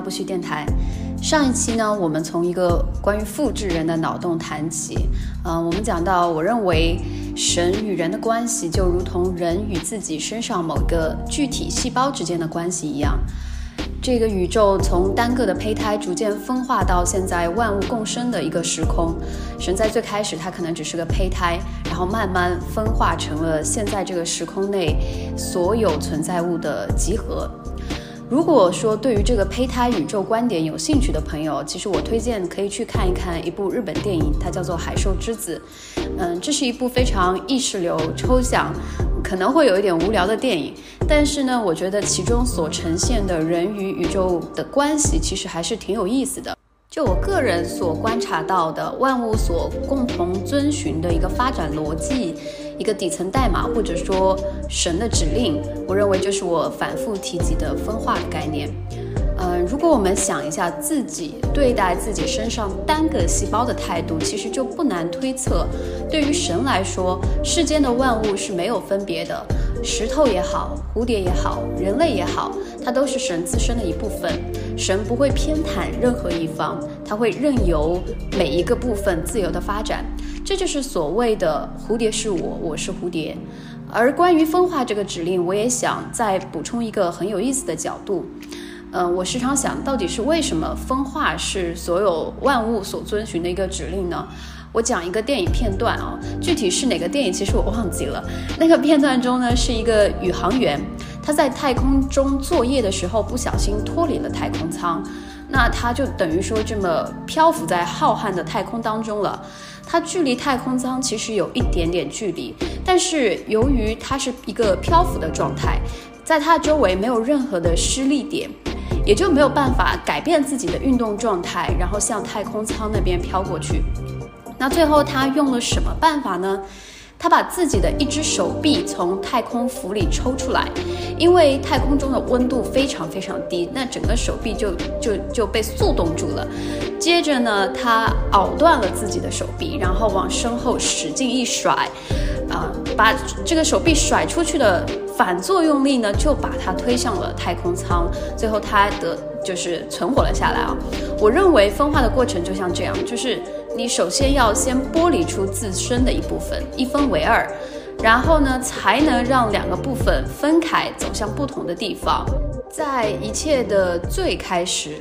不虚电台。上一期呢，我们从一个关于复制人的脑洞谈起。嗯，我们讲到，我认为神与人的关系就如同人与自己身上某个具体细胞之间的关系一样。这个宇宙从单个的胚胎逐渐分化到现在万物共生的一个时空。神在最开始，它可能只是个胚胎，然后慢慢分化成了现在这个时空内所有存在物的集合。如果说对于这个胚胎宇宙观点有兴趣的朋友，其实我推荐可以去看一看一部日本电影，它叫做《海兽之子》。嗯，这是一部非常意识流、抽象，可能会有一点无聊的电影，但是呢，我觉得其中所呈现的人与宇宙的关系，其实还是挺有意思的。就我个人所观察到的，万物所共同遵循的一个发展逻辑。一个底层代码，或者说神的指令，我认为就是我反复提及的分化的概念。嗯，如果我们想一下自己对待自己身上单个细胞的态度，其实就不难推测，对于神来说，世间的万物是没有分别的，石头也好，蝴蝶也好，人类也好，它都是神自身的一部分。神不会偏袒任何一方，他会任由每一个部分自由的发展。这就是所谓的蝴蝶是我，我是蝴蝶。而关于分化这个指令，我也想再补充一个很有意思的角度。嗯，我时常想到底是为什么分化是所有万物所遵循的一个指令呢？我讲一个电影片段啊，具体是哪个电影，其实我忘记了。那个片段中呢，是一个宇航员，他在太空中作业的时候不小心脱离了太空舱，那他就等于说这么漂浮在浩瀚的太空当中了。它距离太空舱其实有一点点距离，但是由于它是一个漂浮的状态，在它周围没有任何的施力点，也就没有办法改变自己的运动状态，然后向太空舱那边飘过去。那最后他用了什么办法呢？他把自己的一只手臂从太空服里抽出来，因为太空中的温度非常非常低，那整个手臂就就就被速冻住了。接着呢，他咬断了自己的手臂，然后往身后使劲一甩，啊，把这个手臂甩出去的反作用力呢，就把他推向了太空舱。最后他的就是存活了下来啊。我认为分化的过程就像这样，就是。你首先要先剥离出自身的一部分，一分为二，然后呢，才能让两个部分分开走向不同的地方。在一切的最开始，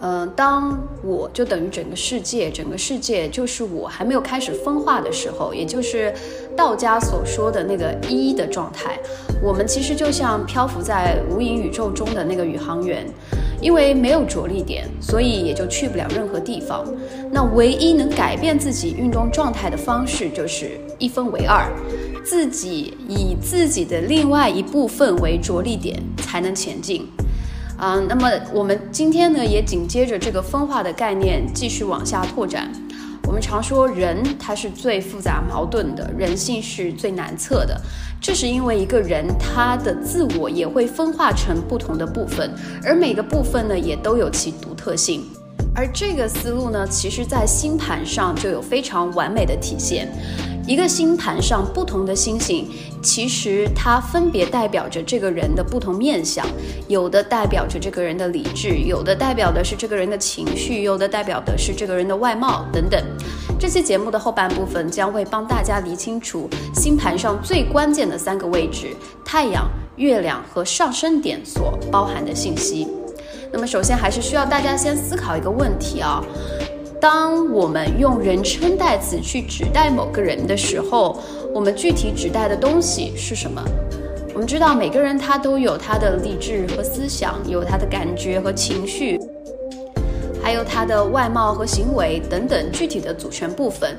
嗯，当我就等于整个世界，整个世界就是我还没有开始分化的时候，也就是道家所说的那个一的状态，我们其实就像漂浮在无垠宇宙中的那个宇航员。因为没有着力点，所以也就去不了任何地方。那唯一能改变自己运动状态的方式，就是一分为二，自己以自己的另外一部分为着力点，才能前进。啊，那么我们今天呢，也紧接着这个分化的概念继续往下拓展。我们常说人他是最复杂矛盾的，人性是最难测的。这是因为一个人他的自我也会分化成不同的部分，而每个部分呢也都有其独特性。而这个思路呢，其实在星盘上就有非常完美的体现。一个星盘上不同的星星，其实它分别代表着这个人的不同面相，有的代表着这个人的理智，有的代表的是这个人的情绪，有的代表的是这个人的外貌等等。这期节目的后半部分将会帮大家理清楚星盘上最关键的三个位置——太阳、月亮和上升点所包含的信息。那么，首先还是需要大家先思考一个问题啊。当我们用人称代词去指代某个人的时候，我们具体指代的东西是什么？我们知道每个人他都有他的理智和思想，有他的感觉和情绪，还有他的外貌和行为等等具体的组成部分。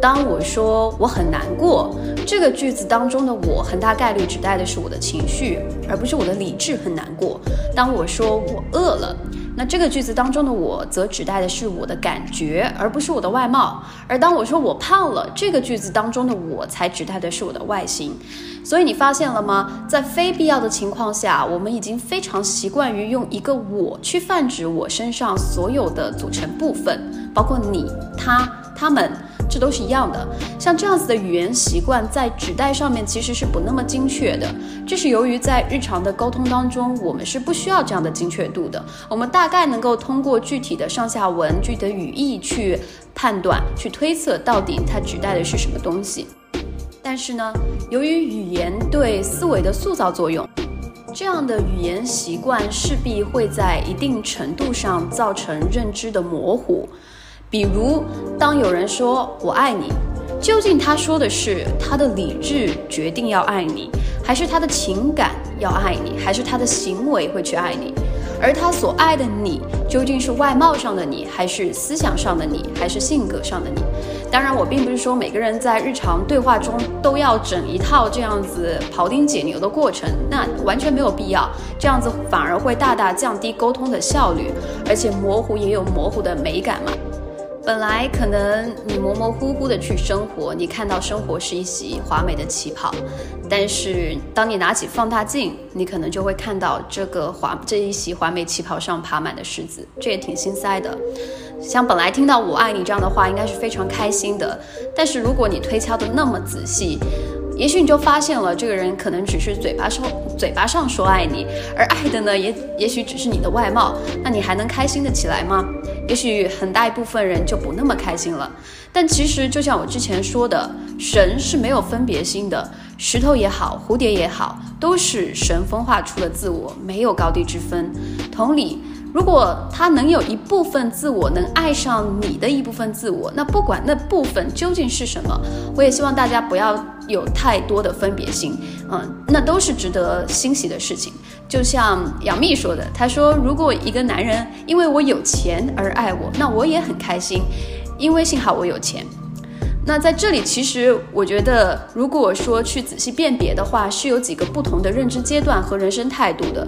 当我说我很难过，这个句子当中的我很大概率指代的是我的情绪，而不是我的理智很难过。当我说我饿了。那这个句子当中的我，则指代的是我的感觉，而不是我的外貌。而当我说我胖了，这个句子当中的我才指代的是我的外形。所以你发现了吗？在非必要的情况下，我们已经非常习惯于用一个我去泛指我身上所有的组成部分，包括你、他、他们这都是一样的。像这样子的语言习惯，在指代上面其实是不那么精确的。这是由于在日常的沟通当中，我们是不需要这样的精确度的。我们大概能够通过具体的上下文、具体的语义去判断、去推测到底它指代的是什么东西。但是呢，由于语言对思维的塑造作用。这样的语言习惯势必会在一定程度上造成认知的模糊。比如，当有人说“我爱你”，究竟他说的是他的理智决定要爱你，还是他的情感要爱你，还是他的行为会去爱你？而他所爱的你，究竟是外貌上的你，还是思想上的你，还是性格上的你？当然，我并不是说每个人在日常对话中都要整一套这样子庖丁解牛的过程，那完全没有必要。这样子反而会大大降低沟通的效率，而且模糊也有模糊的美感嘛。本来可能你模模糊糊的去生活，你看到生活是一袭华美的旗袍，但是当你拿起放大镜，你可能就会看到这个华这一袭华美旗袍上爬满的虱子，这也挺心塞的。像本来听到“我爱你”这样的话，应该是非常开心的，但是如果你推敲的那么仔细，也许你就发现了这个人可能只是嘴巴上嘴巴上说爱你，而爱的呢，也也许只是你的外貌，那你还能开心的起来吗？也许很大一部分人就不那么开心了，但其实就像我之前说的，神是没有分别心的，石头也好，蝴蝶也好，都是神分化出的自我，没有高低之分。同理，如果他能有一部分自我能爱上你的一部分自我，那不管那部分究竟是什么，我也希望大家不要有太多的分别心，嗯，那都是值得欣喜的事情。就像杨幂说的，她说：“如果一个男人因为我有钱而爱我，那我也很开心，因为幸好我有钱。”那在这里，其实我觉得，如果说去仔细辨别的话，是有几个不同的认知阶段和人生态度的。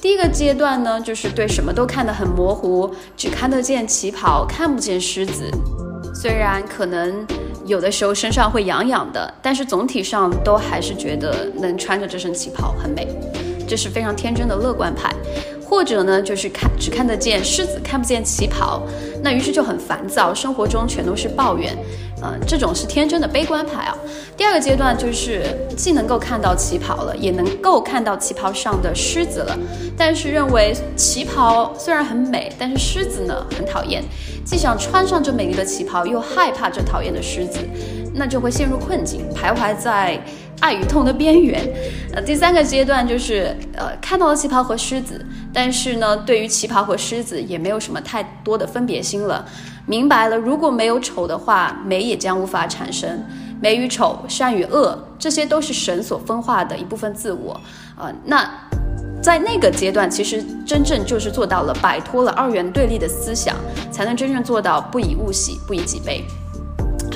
第一个阶段呢，就是对什么都看得很模糊，只看得见旗袍，看不见狮子。虽然可能有的时候身上会痒痒的，但是总体上都还是觉得能穿着这身旗袍很美。这是非常天真的乐观派，或者呢，就是看只看得见狮子，看不见旗袍，那于是就很烦躁，生活中全都是抱怨，呃，这种是天真的悲观派啊。第二个阶段就是既能够看到旗袍了，也能够看到旗袍上的狮子了，但是认为旗袍虽然很美，但是狮子呢很讨厌，既想穿上这美丽的旗袍，又害怕这讨厌的狮子，那就会陷入困境，徘徊在。爱与痛的边缘，呃，第三个阶段就是，呃，看到了旗袍和狮子，但是呢，对于旗袍和狮子也没有什么太多的分别心了，明白了，如果没有丑的话，美也将无法产生，美与丑，善与恶，这些都是神所分化的一部分自我，呃，那在那个阶段，其实真正就是做到了摆脱了二元对立的思想，才能真正做到不以物喜，不以己悲。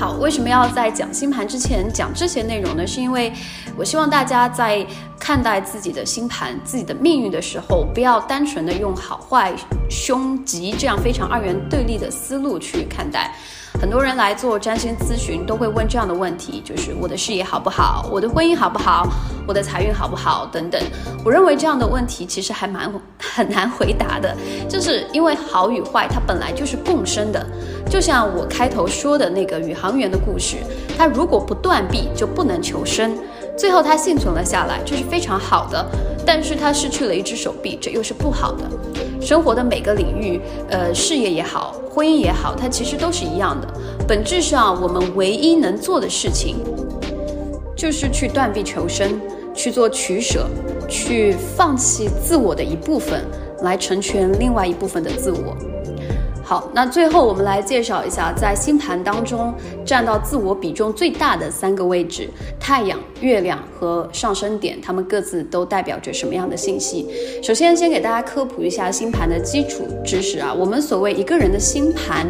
好，为什么要在讲星盘之前讲这些内容呢？是因为我希望大家在看待自己的星盘、自己的命运的时候，不要单纯的用好坏、凶吉这样非常二元对立的思路去看待。很多人来做占星咨询，都会问这样的问题：就是我的事业好不好？我的婚姻好不好？我的财运好不好？等等。我认为这样的问题其实还蛮很难回答的，就是因为好与坏它本来就是共生的。就像我开头说的那个宇航员的故事，他如果不断臂就不能求生，最后他幸存了下来，这是非常好的。但是他失去了一只手臂，这又是不好的。生活的每个领域，呃，事业也好，婚姻也好，它其实都是一样的。本质上，我们唯一能做的事情，就是去断臂求生，去做取舍，去放弃自我的一部分，来成全另外一部分的自我。好，那最后我们来介绍一下，在星盘当中占到自我比重最大的三个位置：太阳、月亮和上升点，它们各自都代表着什么样的信息？首先，先给大家科普一下星盘的基础知识啊，我们所谓一个人的星盘。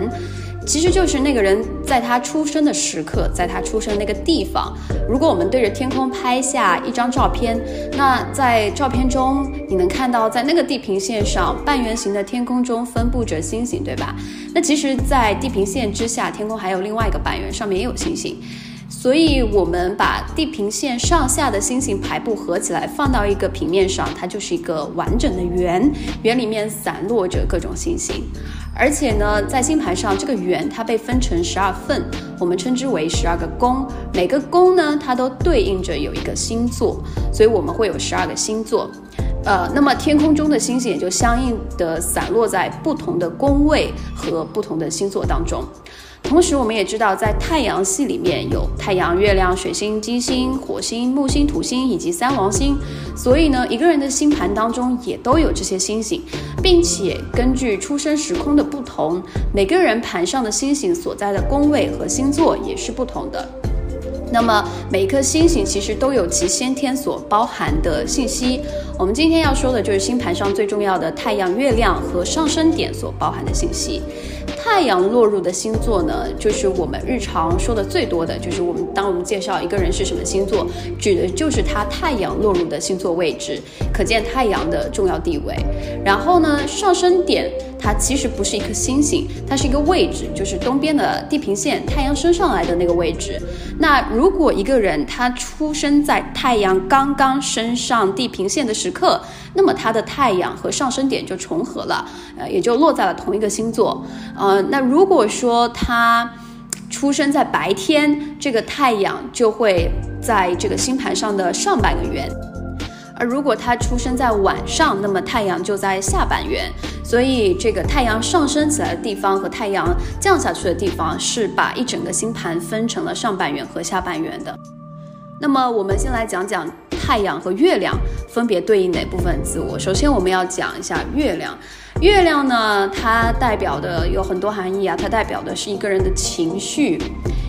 其实就是那个人在他出生的时刻，在他出生的那个地方。如果我们对着天空拍下一张照片，那在照片中你能看到，在那个地平线上半圆形的天空中分布着星星，对吧？那其实，在地平线之下，天空还有另外一个半圆，上面也有星星。所以，我们把地平线上下的星星排布合起来，放到一个平面上，它就是一个完整的圆。圆里面散落着各种星星，而且呢，在星盘上，这个圆它被分成十二份，我们称之为十二个宫。每个宫呢，它都对应着有一个星座，所以我们会有十二个星座。呃，那么天空中的星星也就相应的散落在不同的宫位和不同的星座当中。同时，我们也知道，在太阳系里面有太阳、月亮、水星、金星、火星、木星、土星以及三王星，所以呢，一个人的星盘当中也都有这些星星，并且根据出生时空的不同，每个人盘上的星星所在的宫位和星座也是不同的。那么每一颗星星其实都有其先天所包含的信息。我们今天要说的就是星盘上最重要的太阳、月亮和上升点所包含的信息。太阳落入的星座呢，就是我们日常说的最多的就是我们当我们介绍一个人是什么星座，指的就是他太阳落入的星座位置，可见太阳的重要地位。然后呢，上升点。它其实不是一颗星星，它是一个位置，就是东边的地平线，太阳升上来的那个位置。那如果一个人他出生在太阳刚刚升上地平线的时刻，那么他的太阳和上升点就重合了，呃，也就落在了同一个星座。呃，那如果说他出生在白天，这个太阳就会在这个星盘上的上半个圆。如果他出生在晚上，那么太阳就在下半圆，所以这个太阳上升起来的地方和太阳降下去的地方是把一整个星盘分成了上半圆和下半圆的。那么我们先来讲讲太阳和月亮分别对应哪部分自我。首先我们要讲一下月亮，月亮呢，它代表的有很多含义啊，它代表的是一个人的情绪，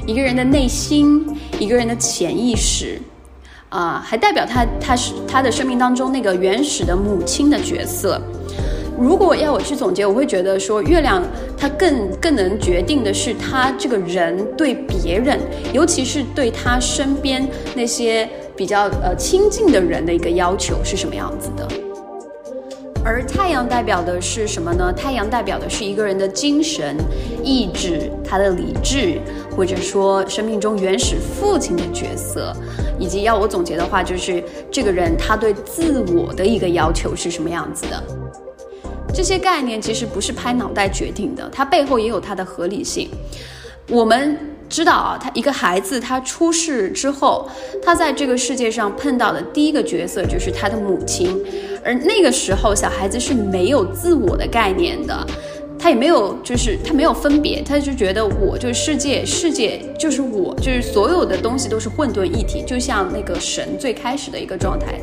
一个人的内心，一个人的潜意识。啊，还代表他，他是他的生命当中那个原始的母亲的角色。如果要我去总结，我会觉得说，月亮它更更能决定的是他这个人对别人，尤其是对他身边那些比较呃亲近的人的一个要求是什么样子的。而太阳代表的是什么呢？太阳代表的是一个人的精神、意志、他的理智，或者说生命中原始父亲的角色，以及要我总结的话，就是这个人他对自我的一个要求是什么样子的。这些概念其实不是拍脑袋决定的，它背后也有它的合理性。我们知道啊，他一个孩子他出世之后，他在这个世界上碰到的第一个角色就是他的母亲。而那个时候，小孩子是没有自我的概念的，他也没有，就是他没有分别，他就觉得我就是世界，世界就是我，就是所有的东西都是混沌一体，就像那个神最开始的一个状态，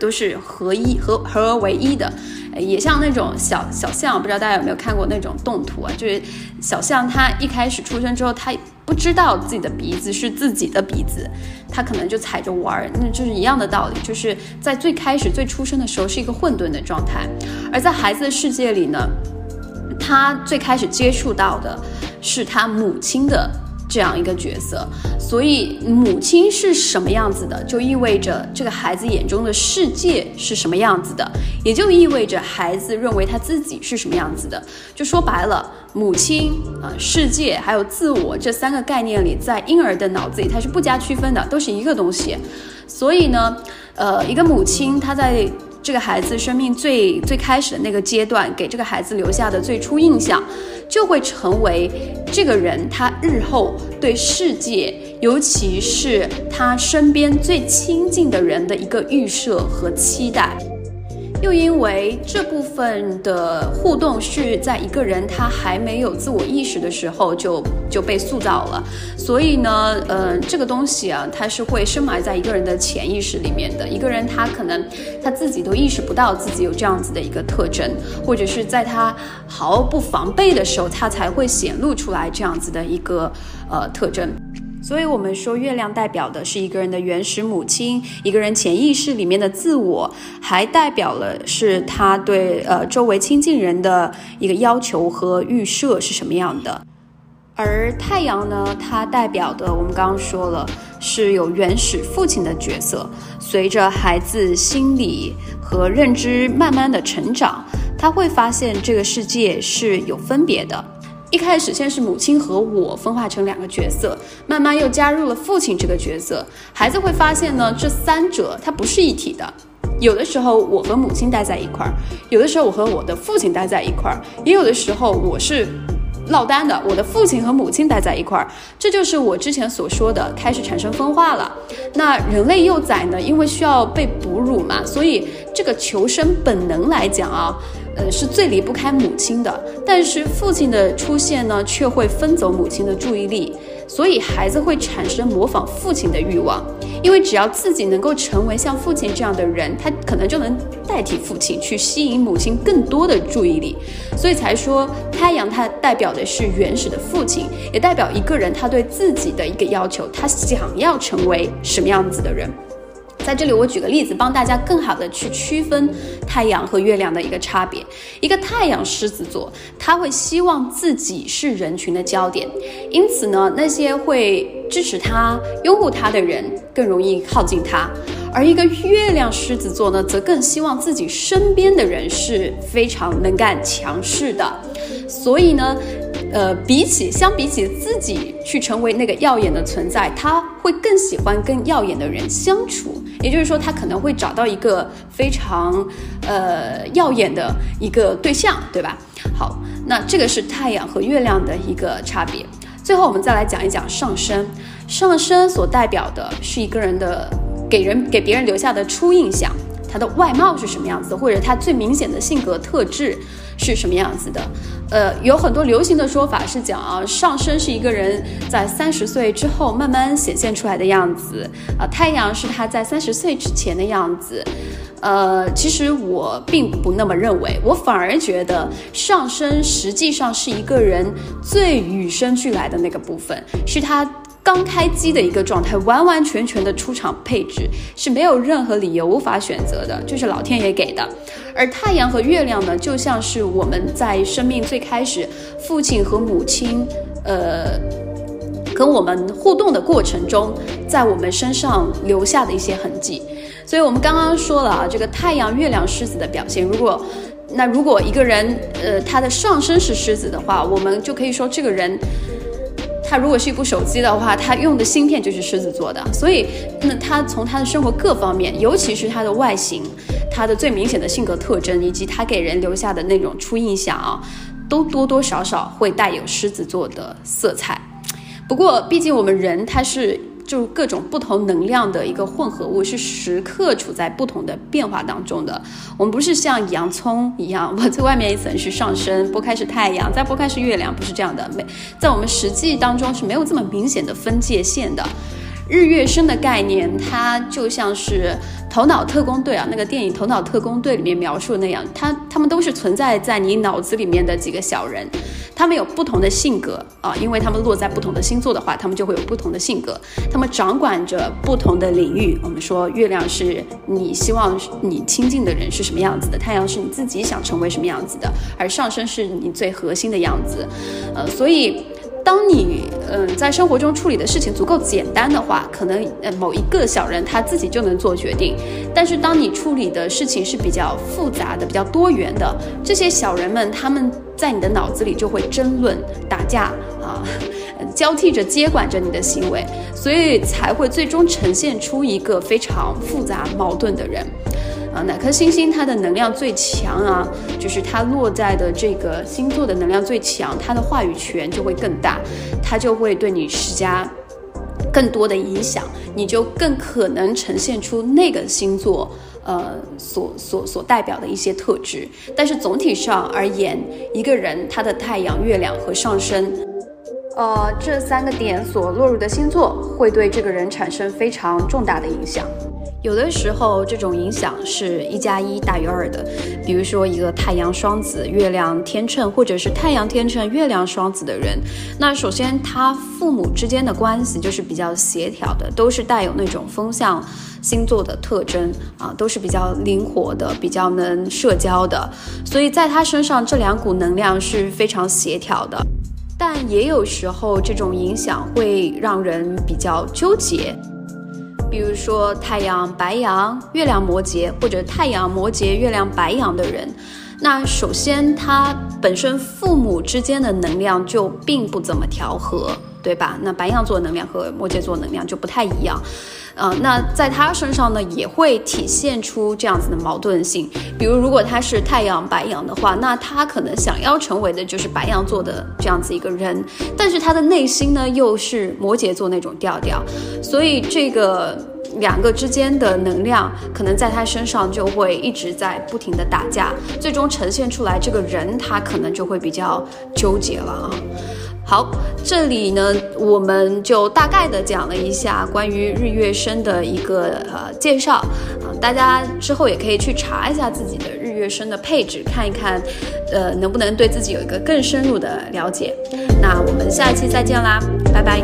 都是合一、合合而为一的，也像那种小小象，不知道大家有没有看过那种动图啊？就是小象，它一开始出生之后，它。不知道自己的鼻子是自己的鼻子，他可能就踩着玩儿，那就是一样的道理。就是在最开始最出生的时候是一个混沌的状态，而在孩子的世界里呢，他最开始接触到的是他母亲的。这样一个角色，所以母亲是什么样子的，就意味着这个孩子眼中的世界是什么样子的，也就意味着孩子认为他自己是什么样子的。就说白了，母亲啊、世界还有自我这三个概念里，在婴儿的脑子里它是不加区分的，都是一个东西。所以呢，呃，一个母亲她在。这个孩子生命最最开始的那个阶段，给这个孩子留下的最初印象，就会成为这个人他日后对世界，尤其是他身边最亲近的人的一个预设和期待。又因为这部分的互动是在一个人他还没有自我意识的时候就就被塑造了，所以呢，呃，这个东西啊，它是会深埋在一个人的潜意识里面的。一个人他可能他自己都意识不到自己有这样子的一个特征，或者是在他毫不防备的时候，他才会显露出来这样子的一个呃特征。所以，我们说月亮代表的是一个人的原始母亲，一个人潜意识里面的自我，还代表了是他对呃周围亲近人的一个要求和预设是什么样的。而太阳呢，它代表的我们刚刚说了是有原始父亲的角色。随着孩子心理和认知慢慢的成长，他会发现这个世界是有分别的。一开始先是母亲和我分化成两个角色，慢慢又加入了父亲这个角色。孩子会发现呢，这三者它不是一体的。有的时候我和母亲待在一块儿，有的时候我和我的父亲待在一块儿，也有的时候我是。落单的，我的父亲和母亲待在一块儿，这就是我之前所说的开始产生分化了。那人类幼崽呢？因为需要被哺乳嘛，所以这个求生本能来讲啊，是最离不开母亲的。但是父亲的出现呢，却会分走母亲的注意力。所以孩子会产生模仿父亲的欲望，因为只要自己能够成为像父亲这样的人，他可能就能代替父亲去吸引母亲更多的注意力。所以才说太阳它代表的是原始的父亲，也代表一个人他对自己的一个要求，他想要成为什么样子的人。在这里，我举个例子，帮大家更好的去区分太阳和月亮的一个差别。一个太阳狮子座，他会希望自己是人群的焦点，因此呢，那些会支持他、拥护他的人更容易靠近他。而一个月亮狮子座呢，则更希望自己身边的人是非常能干、强势的。所以呢。呃，比起相比起自己去成为那个耀眼的存在，他会更喜欢跟耀眼的人相处。也就是说，他可能会找到一个非常呃耀眼的一个对象，对吧？好，那这个是太阳和月亮的一个差别。最后，我们再来讲一讲上升。上升所代表的是一个人的给人给别人留下的初印象，他的外貌是什么样子，或者他最明显的性格特质。是什么样子的？呃，有很多流行的说法是讲啊，上升是一个人在三十岁之后慢慢显现出来的样子啊，太阳是他在三十岁之前的样子。呃，其实我并不那么认为，我反而觉得上升实际上是一个人最与生俱来的那个部分，是他。刚开机的一个状态，完完全全的出场配置是没有任何理由无法选择的，就是老天爷给的。而太阳和月亮呢，就像是我们在生命最开始，父亲和母亲，呃，跟我们互动的过程中，在我们身上留下的一些痕迹。所以我们刚刚说了啊，这个太阳、月亮、狮子的表现，如果那如果一个人，呃，他的上身是狮子的话，我们就可以说这个人。他如果是一部手机的话，他用的芯片就是狮子座的，所以那他从他的生活各方面，尤其是他的外形，他的最明显的性格特征，以及他给人留下的那种初印象啊，都多多少少会带有狮子座的色彩。不过，毕竟我们人他是。就各种不同能量的一个混合物，是时刻处在不同的变化当中的。我们不是像洋葱一样，我在外面一层是上升，拨开是太阳，再拨开是月亮，不是这样的。没，在我们实际当中是没有这么明显的分界线的。日月升的概念，它就像是。头脑特工队啊，那个电影《头脑特工队》里面描述的那样，他他们都是存在在你脑子里面的几个小人，他们有不同的性格啊，因为他们落在不同的星座的话，他们就会有不同的性格，他们掌管着不同的领域。我们说月亮是你希望你亲近的人是什么样子的，太阳是你自己想成为什么样子的，而上升是你最核心的样子，呃，所以。当你嗯在生活中处理的事情足够简单的话，可能呃某一个小人他自己就能做决定。但是当你处理的事情是比较复杂的、比较多元的，这些小人们他们在你的脑子里就会争论、打架啊，交替着接管着你的行为，所以才会最终呈现出一个非常复杂、矛盾的人。啊，哪颗星星它的能量最强啊？就是它落在的这个星座的能量最强，它的话语权就会更大，它就会对你施加更多的影响，你就更可能呈现出那个星座呃所所所代表的一些特质。但是总体上而言，一个人他的太阳、月亮和上升，呃这三个点所落入的星座，会对这个人产生非常重大的影响。有的时候，这种影响是一加一大于二的。比如说，一个太阳双子、月亮天秤，或者是太阳天秤、月亮双子的人，那首先他父母之间的关系就是比较协调的，都是带有那种风象星座的特征啊，都是比较灵活的，比较能社交的。所以在他身上，这两股能量是非常协调的。但也有时候，这种影响会让人比较纠结。比如说太阳白羊、月亮摩羯，或者太阳摩羯、月亮白羊的人，那首先，他本身父母之间的能量就并不怎么调和，对吧？那白羊座能量和摩羯座能量就不太一样。呃，那在他身上呢，也会体现出这样子的矛盾性。比如，如果他是太阳白羊的话，那他可能想要成为的就是白羊座的这样子一个人，但是他的内心呢，又是摩羯座那种调调，所以这个两个之间的能量，可能在他身上就会一直在不停的打架，最终呈现出来这个人，他可能就会比较纠结了啊。好，这里呢，我们就大概的讲了一下关于日月升的一个呃介绍啊，大家之后也可以去查一下自己的日月升的配置，看一看，呃，能不能对自己有一个更深入的了解。那我们下一期再见啦，拜拜。